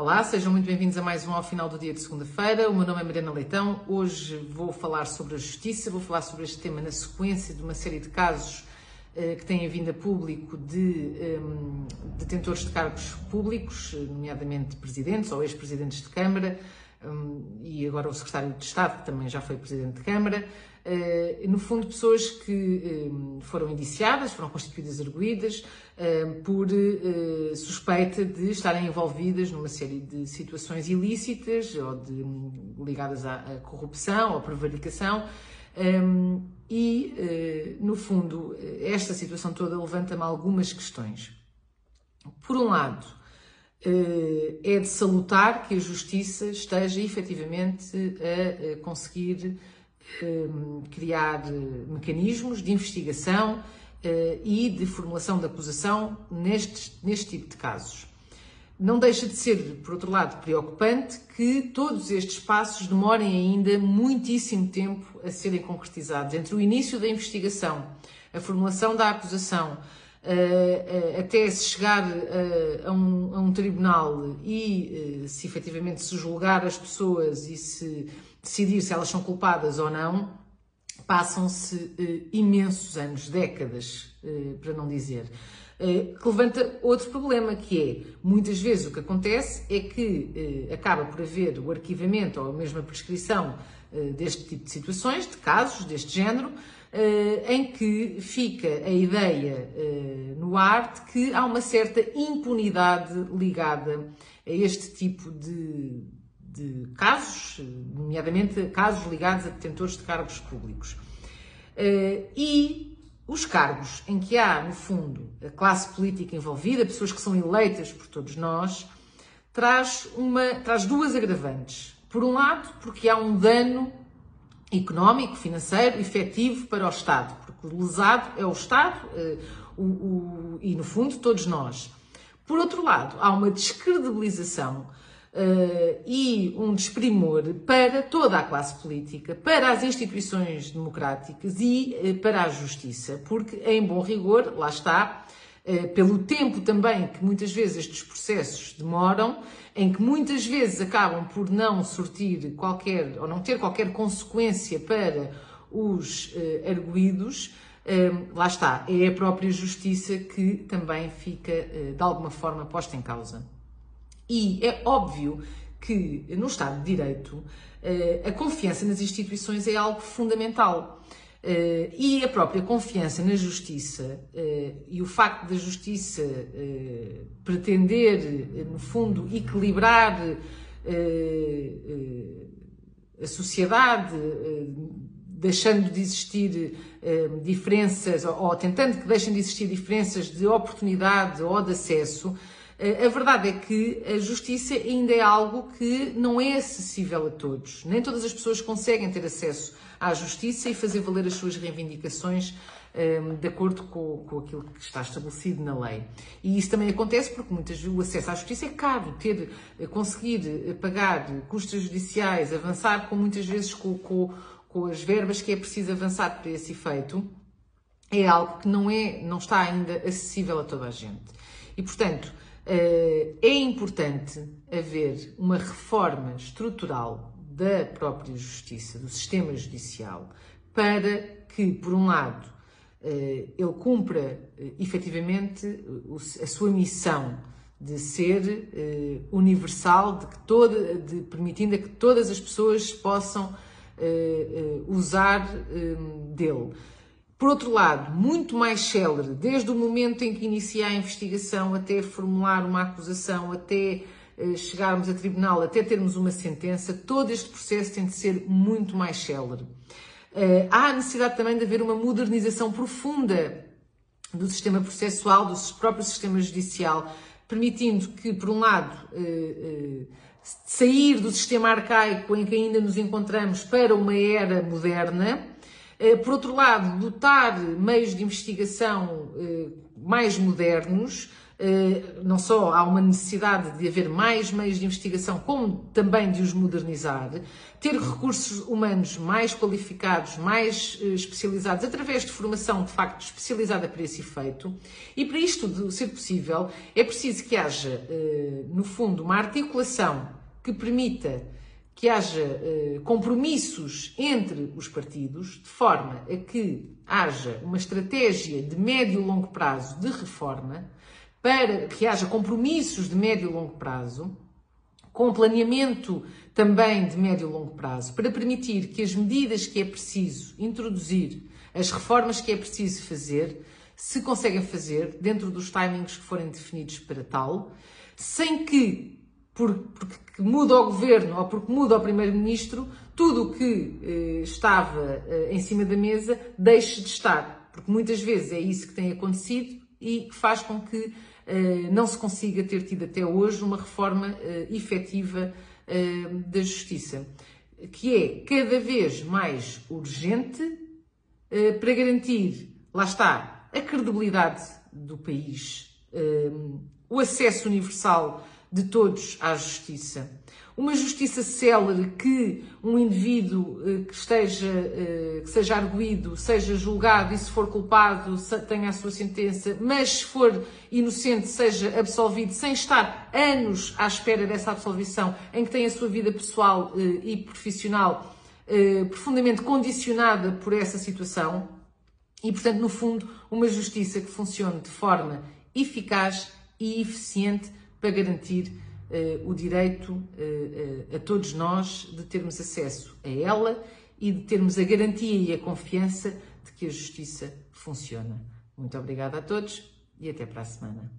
Olá, sejam muito bem-vindos a mais um ao final do dia de segunda-feira. O meu nome é Mariana Leitão. Hoje vou falar sobre a justiça, vou falar sobre este tema na sequência de uma série de casos eh, que têm vindo a público de um, detentores de cargos públicos, nomeadamente presidentes ou ex-presidentes de Câmara, um, e agora o secretário de Estado, que também já foi presidente de Câmara. Uh, no fundo, pessoas que uh, foram indiciadas, foram constituídas arguídas uh, por suspeita de estarem envolvidas numa série de situações ilícitas ou de, ligadas à, corrupção ou prevaricação. E, no fundo, esta situação toda levanta-me algumas questões. Por um lado, é de salutar que a justiça esteja efetivamente a conseguir Ehm, criar eh, mecanismos de investigação eh, e de formulação de acusação neste, neste tipo de casos. Não deixa de ser, por outro lado, preocupante que todos estes passos demorem ainda muitíssimo tempo a serem concretizados. Entre o início da investigação, a formulação da acusação, eh, até se chegar a um, a um tribunal e se efetivamente se julgar as pessoas e se decidir se elas são culpadas ou não, passam-se eh, imensos anos, décadas, eh, para não dizer. Eh, que levanta outro problema, que é, muitas vezes o que acontece é que eh, acaba por haver o arquivamento ou mesmo a prescrição eh, deste tipo de situações, de casos deste género, eh, em que fica a ideia no ar de que há uma certa impunidade ligada a este tipo de, de casos, nomeadamente casos ligados a detentores de cargos públicos. Eh, e os cargos em que há, no fundo, a classe política envolvida, pessoas que são eleitas por todos nós, traz, uma, traz duas agravantes. Por um lado, porque há um dano económico, financeiro, efetivo para o Estado, porque o lesado é o Estado eh, o, o, e, no fundo, todos nós. Por outro lado, há uma descredibilização Uh, e um desprimor para toda a classe política, para as instituições democráticas e uh, para a justiça, porque, em bom rigor, lá está, pelo tempo também que muitas vezes estes processos demoram, em que muitas vezes acabam por não sortir qualquer, ou não ter qualquer consequência para os arguídos, lá está, é a própria justiça que também fica, de alguma forma, posta em causa. E é óbvio que no Estado de Direito eh, a confiança nas instituições é algo fundamental. Eh, e a própria confiança na justiça eh, e o facto da justiça pretender, no fundo, equilibrar a sociedade, deixando de existir diferenças, ou tentando que deixem de existir diferenças de oportunidade ou de acesso, eh, a verdade é que a justiça ainda é algo que não é acessível a todos. Nem todas as pessoas conseguem ter acesso à justiça e fazer valer as suas reivindicações ehm, de acordo com, com aquilo que está estabelecido na lei. E isso também acontece porque muitas vezes o acesso à justiça é caro. Ter, eh, conseguir eh, pagar custos judiciais, avançar com muitas vezes com, com, com as verbas que é preciso avançar para esse efeito, é algo que não, é, não está ainda acessível a toda a gente. E, portanto, eh, é importante haver uma reforma estrutural da própria justiça, do sistema judicial, para que, por um lado, eh, ele cumpra eh, efetivamente a sua missão de ser universal, de que de, permitindo que todas as pessoas possam usar dele. Por outro lado, muito mais célere, desde o momento em que inicia a investigação até formular uma acusação, até eh, chegarmos a tribunal, até termos uma sentença, todo este processo tem de ser muito mais célere. Eh, há a necessidade também de haver uma modernização profunda do sistema processual, do próprio sistema judicial, permitindo que, por um lado, eh, sair do sistema arcaico em que ainda nos encontramos para uma era moderna, por outro lado, dotar meios de investigação eh, mais modernos, eh, não só há uma necessidade de haver mais meios de investigação, como também de os modernizar, ter recursos humanos mais qualificados, mais eh, especializados, através de formação de facto especializada para esse efeito. E para isto ser possível, é preciso que haja, eh, no fundo, uma articulação que permita que haja compromissos entre os partidos, de forma a que haja uma estratégia de médio e longo prazo de reforma para que haja compromissos de médio e longo prazo, com planeamento também de médio e longo prazo, para permitir que as medidas que é preciso introduzir, as reformas que é preciso fazer, se conseguem fazer dentro dos timings que forem definidos para tal, sem que, porque muda o governo ou porque muda o primeiro-ministro, tudo o que eh, estava eh, em cima da mesa deixe de estar. Porque muitas vezes é isso que tem acontecido e que faz com que eh, não se consiga ter tido até hoje uma reforma uh, efetiva uh, da justiça, que é cada vez mais urgente uh, para garantir, lá está, a credibilidade do país, o acesso universal de todos à justiça. Uma justiça célere que um indivíduo eh, que esteja, eh, que seja arguído, seja julgado e se for culpado tenha a sua sentença, mas se for inocente seja absolvido sem estar anos à espera dessa absolvição, em que tem a sua vida pessoal eh, e profissional profundamente condicionada por essa situação e, portanto, no fundo, uma justiça que funcione de forma eficaz e eficiente para garantir uh, o direito uh, a todos nós de termos acesso a ela e de termos a garantia e a confiança de que a justiça funciona. Muito obrigada a todos e até para a semana.